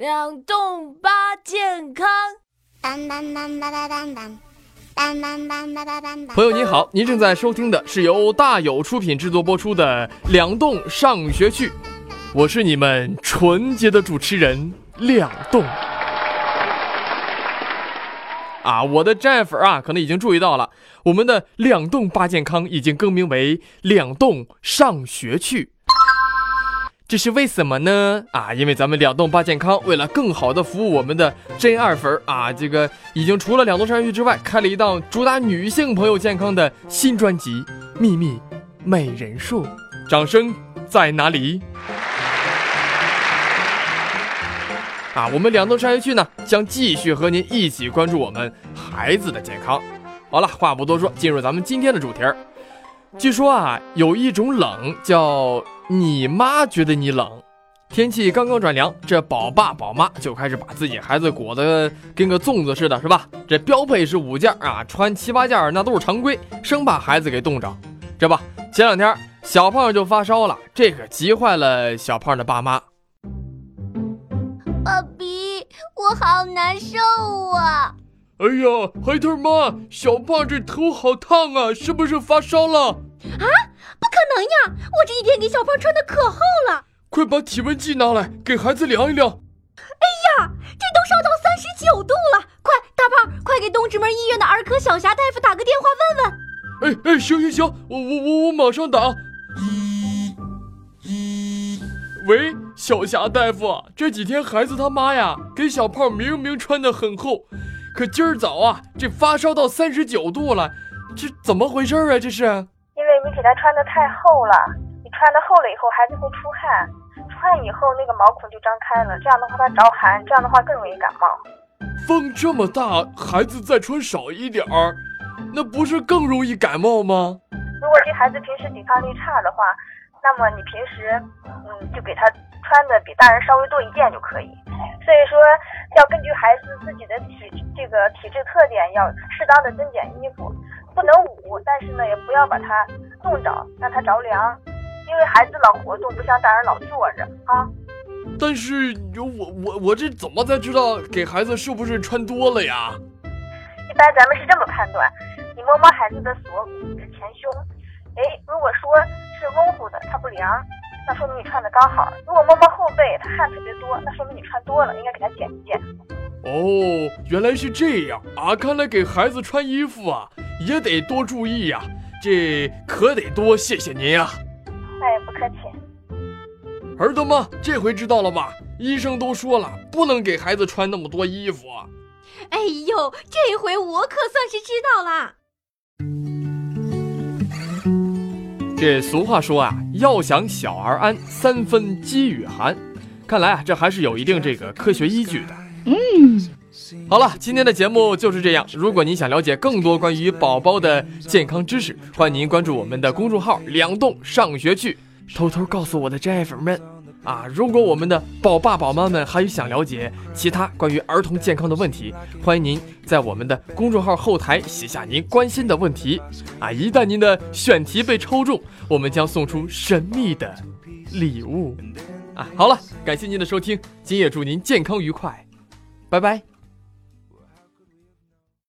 两栋八健康。当当当当当当当当当当朋友您好，您正在收听的是由大有出品制作播出的《两栋上学去》，我是你们纯洁的主持人两栋。啊，我的战粉啊，可能已经注意到了，我们的两栋八健康已经更名为两栋上学去。这是为什么呢？啊，因为咱们两栋八健康为了更好的服务我们的真二粉啊，这个已经除了两栋上学去之外，开了一档主打女性朋友健康的新专辑《秘密美人术》。掌声在哪里？啊，我们两栋上学去呢，将继续和您一起关注我们孩子的健康。好了，话不多说，进入咱们今天的主题儿。据说啊，有一种冷叫你妈觉得你冷。天气刚刚转凉，这宝爸宝妈就开始把自己孩子裹得跟个粽子似的，是吧？这标配是五件啊，穿七八件那都是常规，生怕孩子给冻着。这不，前两天小胖就发烧了，这可急坏了小胖的爸妈。爸比，我好难受啊！哎呀，孩他妈，小胖这头好烫啊，是不是发烧了？啊，不可能呀！我这一天给小胖穿的可厚了。快把体温计拿来，给孩子量一量。哎呀，这都烧到三十九度了！快，大胖，快给东直门医院的儿科小霞大夫打个电话问问。哎哎，行行行，我我我我马上打。喂，小霞大夫，这几天孩子他妈呀，给小胖明明穿的很厚，可今儿早啊，这发烧到三十九度了，这怎么回事啊？这是你给他穿的太厚了，你穿的厚了以后，孩子会出汗，出汗以后那个毛孔就张开了，这样的话他着寒，这样的话更容易感冒。风这么大，孩子再穿少一点儿，那不是更容易感冒吗？如果这孩子平时抵抗力差的话。那么你平时，嗯，就给他穿的比大人稍微多一件就可以。所以说，要根据孩子自己的体这个体质特点，要适当的增减衣服，不能捂，但是呢，也不要把它冻着，让他着凉。因为孩子老活动，不像大人老坐着啊。但是有我我我这怎么才知道给孩子是不是穿多了呀？一般咱们是这么判断，你摸摸孩子的锁骨、前胸，哎，如果说。是温乎的，它不凉，那说明你穿的刚好。如果摸摸后背，它汗特别多，那说明你穿多了，应该给他减一件。哦，原来是这样啊！看来给孩子穿衣服啊，也得多注意呀。这可得多谢谢您呀。哎，不客气。儿子们，这回知道了吧？医生都说了，不能给孩子穿那么多衣服。哎呦，这回我可算是知道了。这俗话说啊，要想小儿安，三分饥与寒。看来啊，这还是有一定这个科学依据的。嗯，好了，今天的节目就是这样。如果您想了解更多关于宝宝的健康知识，欢迎您关注我们的公众号“两栋上学去”，偷偷告诉我的真爱粉们。啊，如果我们的宝爸宝妈们还有想了解其他关于儿童健康的问题，欢迎您在我们的公众号后台写下您关心的问题。啊，一旦您的选题被抽中，我们将送出神秘的礼物。啊，好了，感谢您的收听，今夜祝您健康愉快，拜拜。